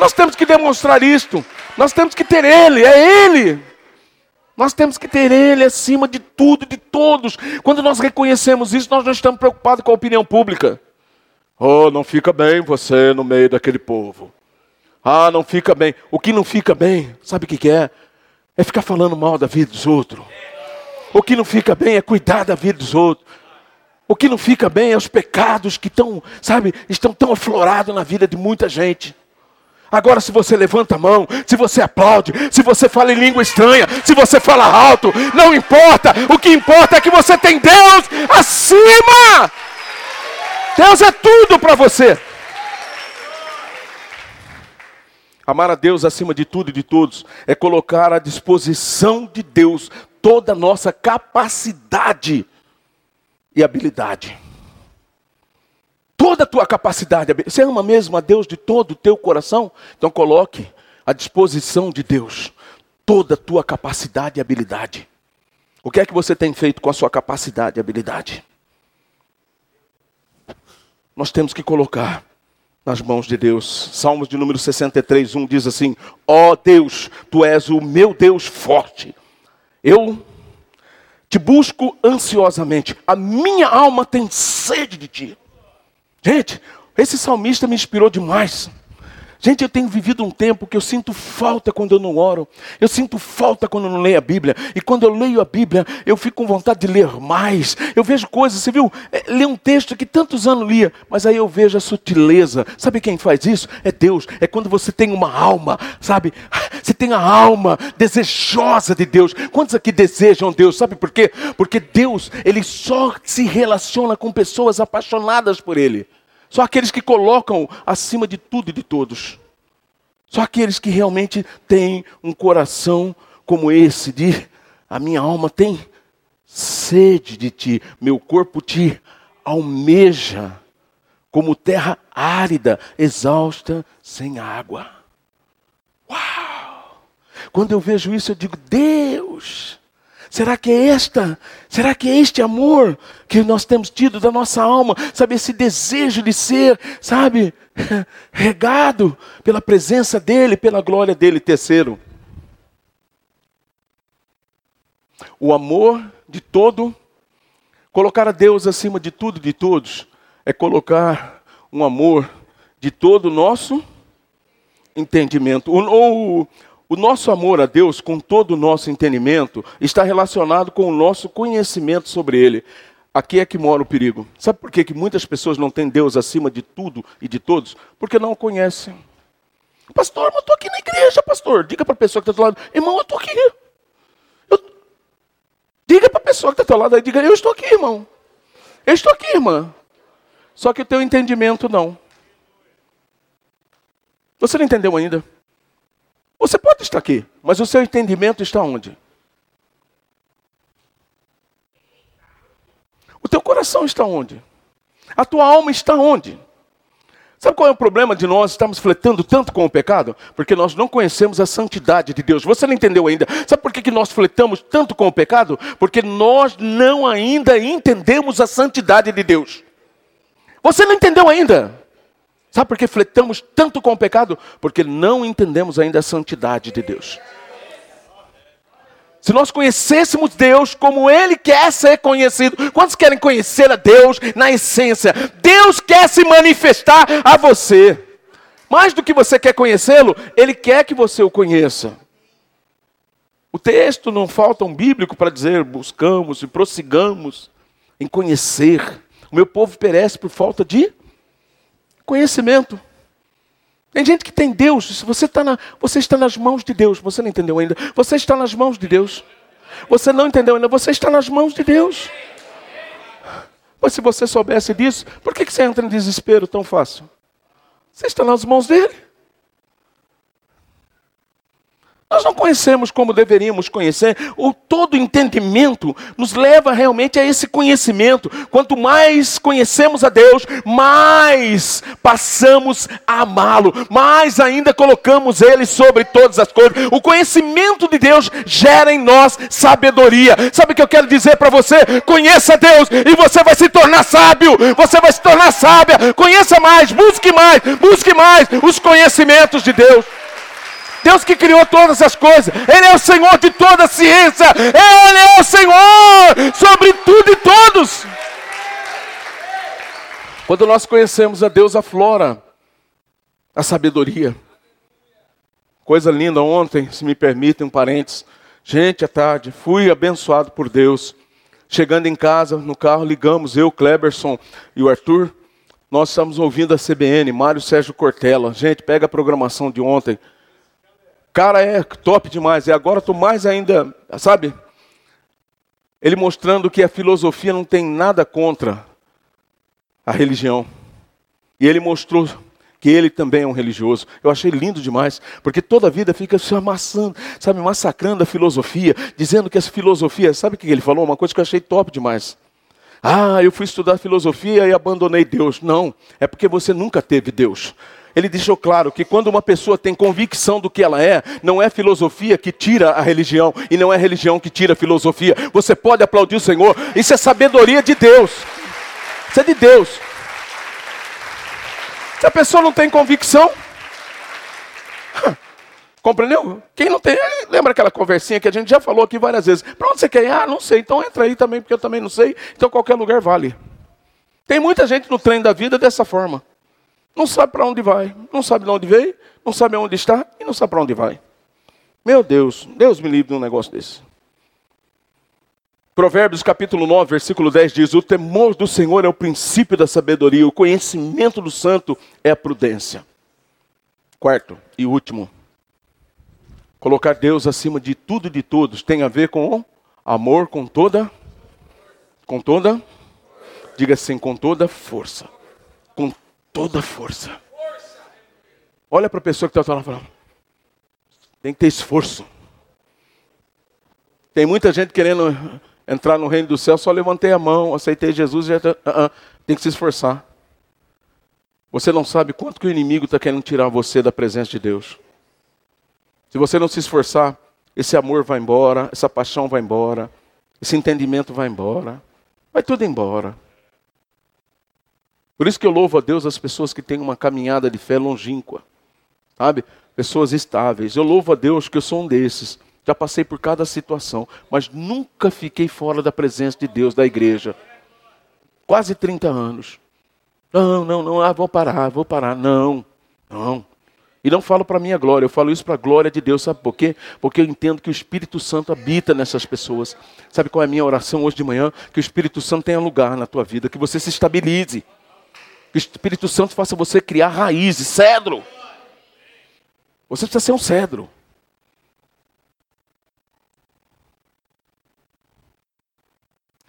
Nós temos que demonstrar isto, nós temos que ter Ele, é Ele. Nós temos que ter Ele acima de tudo e de todos. Quando nós reconhecemos isso, nós não estamos preocupados com a opinião pública. Oh, não fica bem você no meio daquele povo. Ah, não fica bem. O que não fica bem, sabe o que é? É ficar falando mal da vida dos outros. O que não fica bem é cuidar da vida dos outros. O que não fica bem é os pecados que estão, sabe, estão tão aflorados na vida de muita gente. Agora, se você levanta a mão, se você aplaude, se você fala em língua estranha, se você fala alto, não importa. O que importa é que você tem Deus acima. Deus é tudo para você. Amar a Deus acima de tudo e de todos é colocar à disposição de Deus toda a nossa capacidade e habilidade. Toda a tua capacidade. Você ama mesmo a Deus de todo o teu coração? Então coloque à disposição de Deus toda a tua capacidade e habilidade. O que é que você tem feito com a sua capacidade e habilidade? Nós temos que colocar nas mãos de Deus. Salmos de número 63, 1 diz assim: Ó oh Deus, tu és o meu Deus forte. Eu te busco ansiosamente. A minha alma tem sede de ti. Gente, esse salmista me inspirou demais. Gente, eu tenho vivido um tempo que eu sinto falta quando eu não oro, eu sinto falta quando eu não leio a Bíblia, e quando eu leio a Bíblia, eu fico com vontade de ler mais. Eu vejo coisas, você viu? É, lê um texto que tantos anos lia, mas aí eu vejo a sutileza. Sabe quem faz isso? É Deus. É quando você tem uma alma, sabe? Você tem a alma desejosa de Deus. Quantos aqui desejam Deus? Sabe por quê? Porque Deus, ele só se relaciona com pessoas apaixonadas por Ele. Só aqueles que colocam acima de tudo e de todos. Só aqueles que realmente têm um coração como esse, de a minha alma tem sede de ti, meu corpo te almeja, como terra árida, exausta, sem água. Uau! Quando eu vejo isso, eu digo: Deus, Será que é esta? Será que é este amor que nós temos tido da nossa alma? Sabe, esse desejo de ser, sabe, regado pela presença dEle, pela glória dEle. Terceiro, o amor de todo, colocar a Deus acima de tudo e de todos, é colocar um amor de todo o nosso entendimento. Ou, o nosso amor a Deus, com todo o nosso entendimento, está relacionado com o nosso conhecimento sobre Ele. Aqui é que mora o perigo. Sabe por que, que muitas pessoas não têm Deus acima de tudo e de todos? Porque não o conhecem. Pastor, eu estou aqui na igreja, pastor. Diga para a pessoa que está do lado, irmão, eu estou aqui. Eu... Diga para a pessoa que está do lado diga, eu estou aqui, irmão. Eu estou aqui, irmã. Só que o teu entendimento não. Você não entendeu ainda? Você pode estar aqui, mas o seu entendimento está onde? O teu coração está onde? A tua alma está onde? Sabe qual é o problema de nós estarmos fletando tanto com o pecado? Porque nós não conhecemos a santidade de Deus. Você não entendeu ainda. Sabe por que, que nós fletamos tanto com o pecado? Porque nós não ainda entendemos a santidade de Deus. Você não entendeu ainda? Sabe por que fletamos tanto com o pecado? Porque não entendemos ainda a santidade de Deus. Se nós conhecêssemos Deus como Ele quer ser conhecido, quantos querem conhecer a Deus na essência? Deus quer se manifestar a você. Mais do que você quer conhecê-lo, Ele quer que você o conheça. O texto não falta um bíblico para dizer buscamos e prossigamos em conhecer. O meu povo perece por falta de Conhecimento. Tem gente que tem Deus, você, está na, você está nas mãos de Deus, você não entendeu ainda. Você está nas mãos de Deus. Você não entendeu ainda, você está nas mãos de Deus. Mas se você soubesse disso, por que você entra em desespero tão fácil? Você está nas mãos dele. Nós não conhecemos como deveríamos conhecer, ou todo entendimento nos leva realmente a esse conhecimento. Quanto mais conhecemos a Deus, mais passamos a amá-lo, mais ainda colocamos Ele sobre todas as coisas. O conhecimento de Deus gera em nós sabedoria. Sabe o que eu quero dizer para você? Conheça Deus e você vai se tornar sábio, você vai se tornar sábia. Conheça mais, busque mais, busque mais os conhecimentos de Deus. Deus que criou todas as coisas, Ele é o Senhor de toda a ciência, Ele é o Senhor sobre tudo e todos. Quando nós conhecemos a Deus, aflora a sabedoria. Coisa linda ontem, se me permitem um parênteses. Gente, à tarde, fui abençoado por Deus. Chegando em casa, no carro, ligamos, eu, Kleberson e o Arthur. Nós estamos ouvindo a CBN, Mário Sérgio Cortella. Gente, pega a programação de ontem. Cara, é top demais. E agora estou mais ainda, sabe? Ele mostrando que a filosofia não tem nada contra a religião. E ele mostrou que ele também é um religioso. Eu achei lindo demais, porque toda a vida fica se amassando, sabe, massacrando a filosofia, dizendo que essa filosofia, sabe o que ele falou? Uma coisa que eu achei top demais. Ah, eu fui estudar filosofia e abandonei Deus. Não, é porque você nunca teve Deus ele deixou claro que quando uma pessoa tem convicção do que ela é, não é filosofia que tira a religião e não é religião que tira a filosofia. Você pode aplaudir o Senhor, isso é sabedoria de Deus. Isso é de Deus. Se a pessoa não tem convicção, compreendeu? Quem não tem, lembra aquela conversinha que a gente já falou aqui várias vezes? Para onde você quer ir? Ah, não sei. Então entra aí também, porque eu também não sei. Então qualquer lugar vale. Tem muita gente no trem da vida dessa forma. Não sabe para onde vai, não sabe de onde veio, não sabe onde está e não sabe para onde vai. Meu Deus, Deus me livre de um negócio desse. Provérbios capítulo 9, versículo 10 diz: O temor do Senhor é o princípio da sabedoria, o conhecimento do santo é a prudência. Quarto e último, colocar Deus acima de tudo e de todos tem a ver com amor com toda, com toda, diga assim, com toda força. Com toda força. Olha para a pessoa que está falando, falando, tem que ter esforço. Tem muita gente querendo entrar no reino do céu, só levantei a mão, aceitei Jesus, já uh -uh, tem que se esforçar. Você não sabe quanto que o inimigo está querendo tirar você da presença de Deus. Se você não se esforçar, esse amor vai embora, essa paixão vai embora, esse entendimento vai embora, vai tudo embora. Por isso que eu louvo a Deus as pessoas que têm uma caminhada de fé longínqua, sabe? Pessoas estáveis. Eu louvo a Deus que eu sou um desses. Já passei por cada situação, mas nunca fiquei fora da presença de Deus, da igreja. Quase 30 anos. Não, não, não, ah, vou parar, vou parar. Não, não. E não falo para minha glória, eu falo isso para a glória de Deus, sabe por quê? Porque eu entendo que o Espírito Santo habita nessas pessoas. Sabe qual é a minha oração hoje de manhã? Que o Espírito Santo tenha lugar na tua vida, que você se estabilize. O Espírito Santo faça você criar raízes, cedro. Você precisa ser um cedro.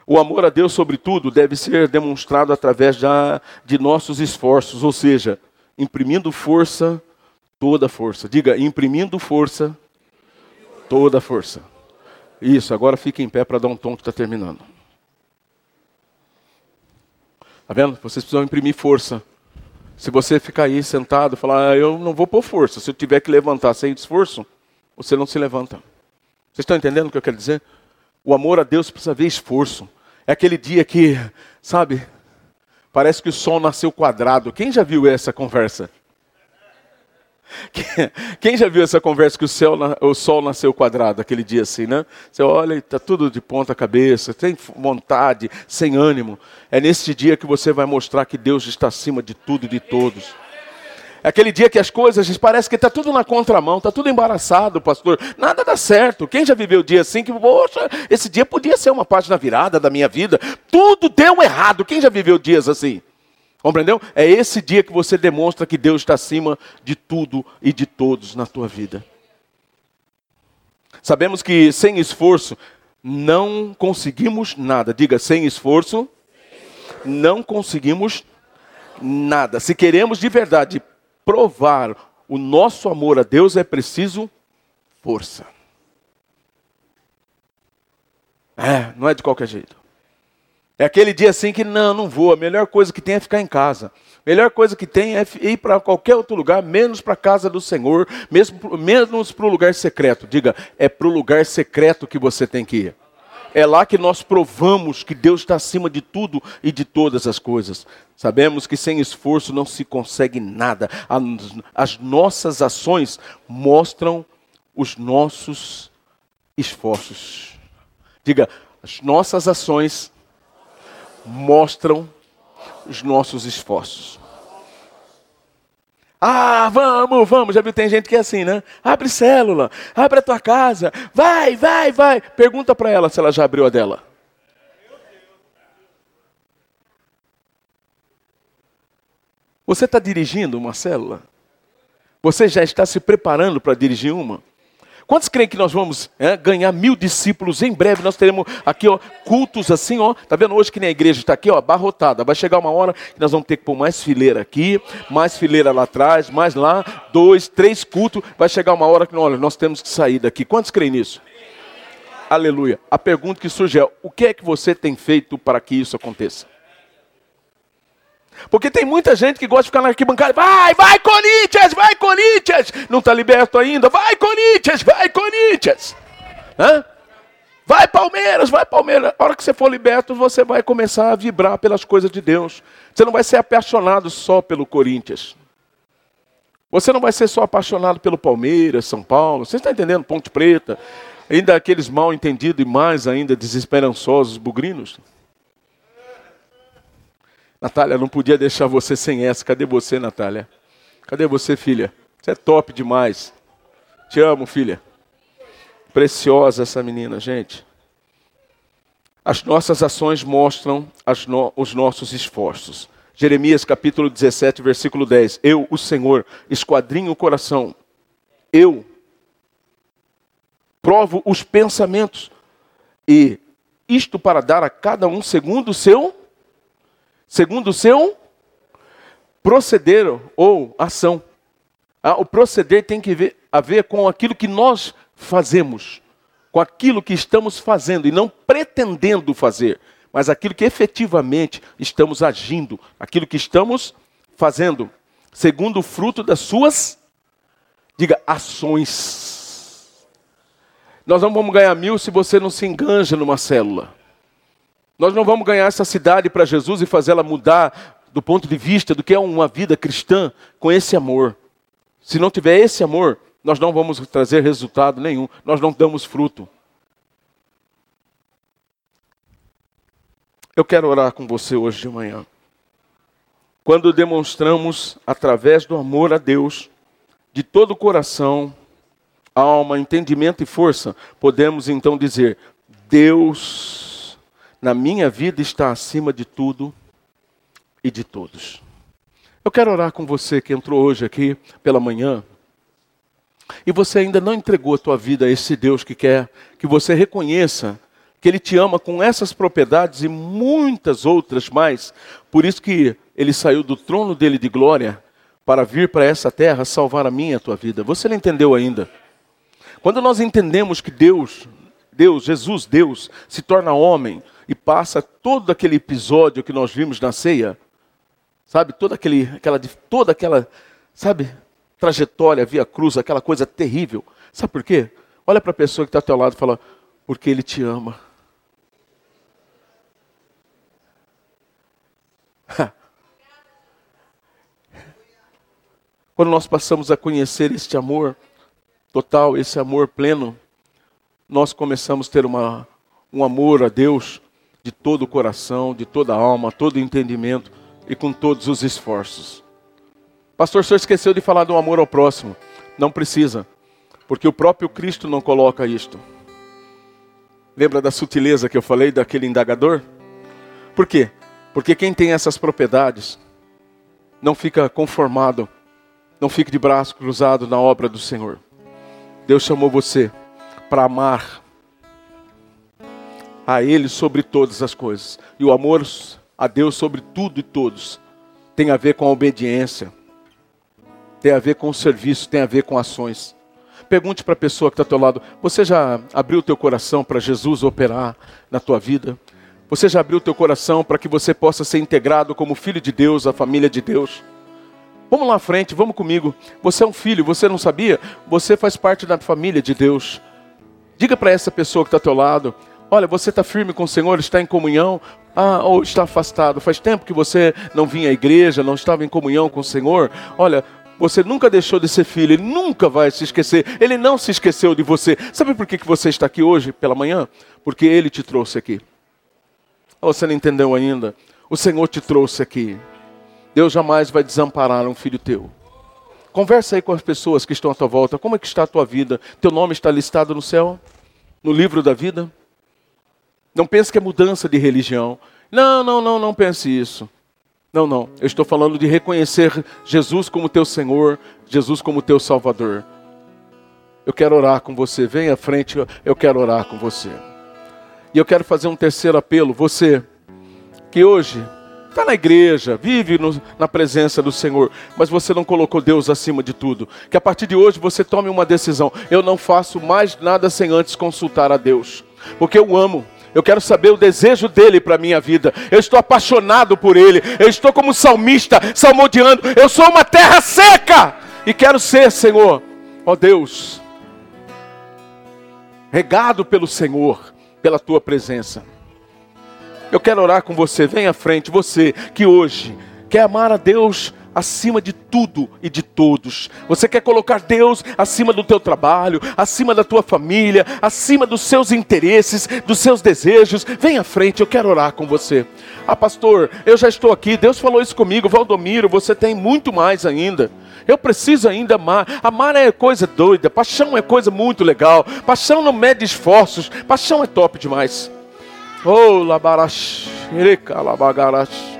O amor a Deus, sobretudo, deve ser demonstrado através da, de nossos esforços, ou seja, imprimindo força, toda força. Diga, imprimindo força, toda força. Isso, agora fique em pé para dar um tom que está terminando. Está vendo? Vocês precisam imprimir força. Se você ficar aí sentado falar, ah, eu não vou pôr força, se eu tiver que levantar sem esforço, você não se levanta. Vocês estão entendendo o que eu quero dizer? O amor a Deus precisa ver esforço. É aquele dia que, sabe, parece que o sol nasceu quadrado. Quem já viu essa conversa? Quem já viu essa conversa que o, céu, o sol nasceu quadrado, aquele dia assim, né? Você olha e está tudo de ponta cabeça, tem vontade, sem ânimo. É nesse dia que você vai mostrar que Deus está acima de tudo e de todos. É aquele dia que as coisas parece que está tudo na contramão, está tudo embaraçado, pastor. Nada dá certo. Quem já viveu dia assim que, poxa, esse dia podia ser uma página virada da minha vida. Tudo deu errado. Quem já viveu dias assim? Compreendeu? É esse dia que você demonstra que Deus está acima de tudo e de todos na tua vida. Sabemos que sem esforço não conseguimos nada. Diga, sem esforço não conseguimos nada. Se queremos de verdade provar o nosso amor a Deus é preciso força. É, não é de qualquer jeito. É aquele dia assim que não, não vou. A melhor coisa que tem é ficar em casa. A melhor coisa que tem é ir para qualquer outro lugar, menos para a casa do Senhor, mesmo, menos para o lugar secreto. Diga, é para o lugar secreto que você tem que ir. É lá que nós provamos que Deus está acima de tudo e de todas as coisas. Sabemos que sem esforço não se consegue nada. As nossas ações mostram os nossos esforços. Diga, as nossas ações mostram os nossos esforços. Ah, vamos, vamos. Já viu, tem gente que é assim, né? Abre célula, abre a tua casa, vai, vai, vai. Pergunta para ela se ela já abriu a dela. Você está dirigindo uma célula? Você já está se preparando para dirigir uma? Quantos creem que nós vamos é, ganhar mil discípulos em breve? Nós teremos aqui ó, cultos assim, ó. Tá vendo hoje que nem a igreja está aqui, ó, abarrotada. Vai chegar uma hora que nós vamos ter que pôr mais fileira aqui, mais fileira lá atrás, mais lá, dois, três cultos. Vai chegar uma hora que, olha, nós temos que sair daqui. Quantos creem nisso? Aleluia. A pergunta que surge é: o que é que você tem feito para que isso aconteça? Porque tem muita gente que gosta de ficar na arquibancada. Vai, vai Corinthians, vai Corinthians. Não está liberto ainda. Vai Corinthians, vai Corinthians. Hã? Vai Palmeiras, vai Palmeiras. A hora que você for liberto, você vai começar a vibrar pelas coisas de Deus. Você não vai ser apaixonado só pelo Corinthians. Você não vai ser só apaixonado pelo Palmeiras, São Paulo, você está entendendo? Ponte Preta, ainda aqueles mal entendidos e mais ainda desesperançosos, bugrinos. Natália, não podia deixar você sem essa. Cadê você, Natália? Cadê você, filha? Você é top demais. Te amo, filha. Preciosa essa menina, gente. As nossas ações mostram no, os nossos esforços. Jeremias capítulo 17, versículo 10. Eu, o Senhor, esquadrinho o coração. Eu provo os pensamentos. E isto para dar a cada um segundo o seu segundo o seu proceder ou ação. Ah, o proceder tem que ver, a ver com aquilo que nós fazemos, com aquilo que estamos fazendo e não pretendendo fazer, mas aquilo que efetivamente estamos agindo, aquilo que estamos fazendo, segundo o fruto das suas, diga, ações. Nós não vamos ganhar mil se você não se enganja numa célula. Nós não vamos ganhar essa cidade para Jesus e fazê-la mudar do ponto de vista do que é uma vida cristã com esse amor. Se não tiver esse amor, nós não vamos trazer resultado nenhum, nós não damos fruto. Eu quero orar com você hoje de manhã. Quando demonstramos, através do amor a Deus, de todo o coração, alma, entendimento e força, podemos então dizer: Deus, na minha vida está acima de tudo e de todos. Eu quero orar com você que entrou hoje aqui pela manhã e você ainda não entregou a tua vida a esse Deus que quer que você reconheça que Ele te ama com essas propriedades e muitas outras mais. Por isso que Ele saiu do trono dele de glória para vir para essa terra salvar a minha e a tua vida. Você não entendeu ainda? Quando nós entendemos que Deus, Deus, Jesus, Deus, se torna homem e passa todo aquele episódio que nós vimos na ceia, Sabe, toda, aquele, aquela, toda aquela, sabe, trajetória, via cruz, aquela coisa terrível. Sabe por quê? Olha para a pessoa que está ao teu lado e fala, porque Ele te ama. Quando nós passamos a conhecer este amor total, esse amor pleno, nós começamos a ter uma, um amor a Deus de todo o coração, de toda a alma, todo o entendimento e com todos os esforços. Pastor, o senhor esqueceu de falar do amor ao próximo. Não precisa, porque o próprio Cristo não coloca isto. Lembra da sutileza que eu falei daquele indagador? Por quê? Porque quem tem essas propriedades não fica conformado, não fica de braço cruzado na obra do Senhor. Deus chamou você para amar a Ele sobre todas as coisas. E o amor a Deus sobre tudo e todos tem a ver com a obediência, tem a ver com o serviço, tem a ver com ações. Pergunte para a pessoa que está ao teu lado: você já abriu o teu coração para Jesus operar na tua vida? Você já abriu o teu coração para que você possa ser integrado como filho de Deus, a família de Deus? Vamos lá à frente, vamos comigo. Você é um filho, você não sabia? Você faz parte da família de Deus. Diga para essa pessoa que está ao teu lado: olha, você está firme com o Senhor, está em comunhão, ah, ou está afastado, faz tempo que você não vinha à igreja, não estava em comunhão com o Senhor. Olha, você nunca deixou de ser filho, ele nunca vai se esquecer, ele não se esqueceu de você. Sabe por que, que você está aqui hoje, pela manhã? Porque ele te trouxe aqui. Você não entendeu ainda? O Senhor te trouxe aqui. Deus jamais vai desamparar um filho teu. Conversa aí com as pessoas que estão à tua volta. Como é que está a tua vida? Teu nome está listado no céu? No livro da vida? Não pense que é mudança de religião. Não, não, não, não pense isso. Não, não. Eu estou falando de reconhecer Jesus como teu Senhor, Jesus como teu Salvador. Eu quero orar com você. Vem à frente, eu quero orar com você. E eu quero fazer um terceiro apelo. Você que hoje está na igreja, vive no, na presença do Senhor, mas você não colocou Deus acima de tudo. Que a partir de hoje você tome uma decisão. Eu não faço mais nada sem antes consultar a Deus, porque eu amo. Eu quero saber o desejo dele para minha vida. Eu estou apaixonado por ele. Eu estou como salmista, salmodiando. Eu sou uma terra seca e quero ser, Senhor, ó Deus, regado pelo Senhor, pela tua presença. Eu quero orar com você. Vem à frente, você que hoje quer amar a Deus acima de tudo e de todos. Você quer colocar Deus acima do teu trabalho, acima da tua família, acima dos seus interesses, dos seus desejos. Vem à frente, eu quero orar com você. Ah, pastor, eu já estou aqui. Deus falou isso comigo. Valdomiro, você tem muito mais ainda. Eu preciso ainda amar. Amar é coisa doida. Paixão é coisa muito legal. Paixão não mede esforços. Paixão é top demais. Oh, labarash, labagarash.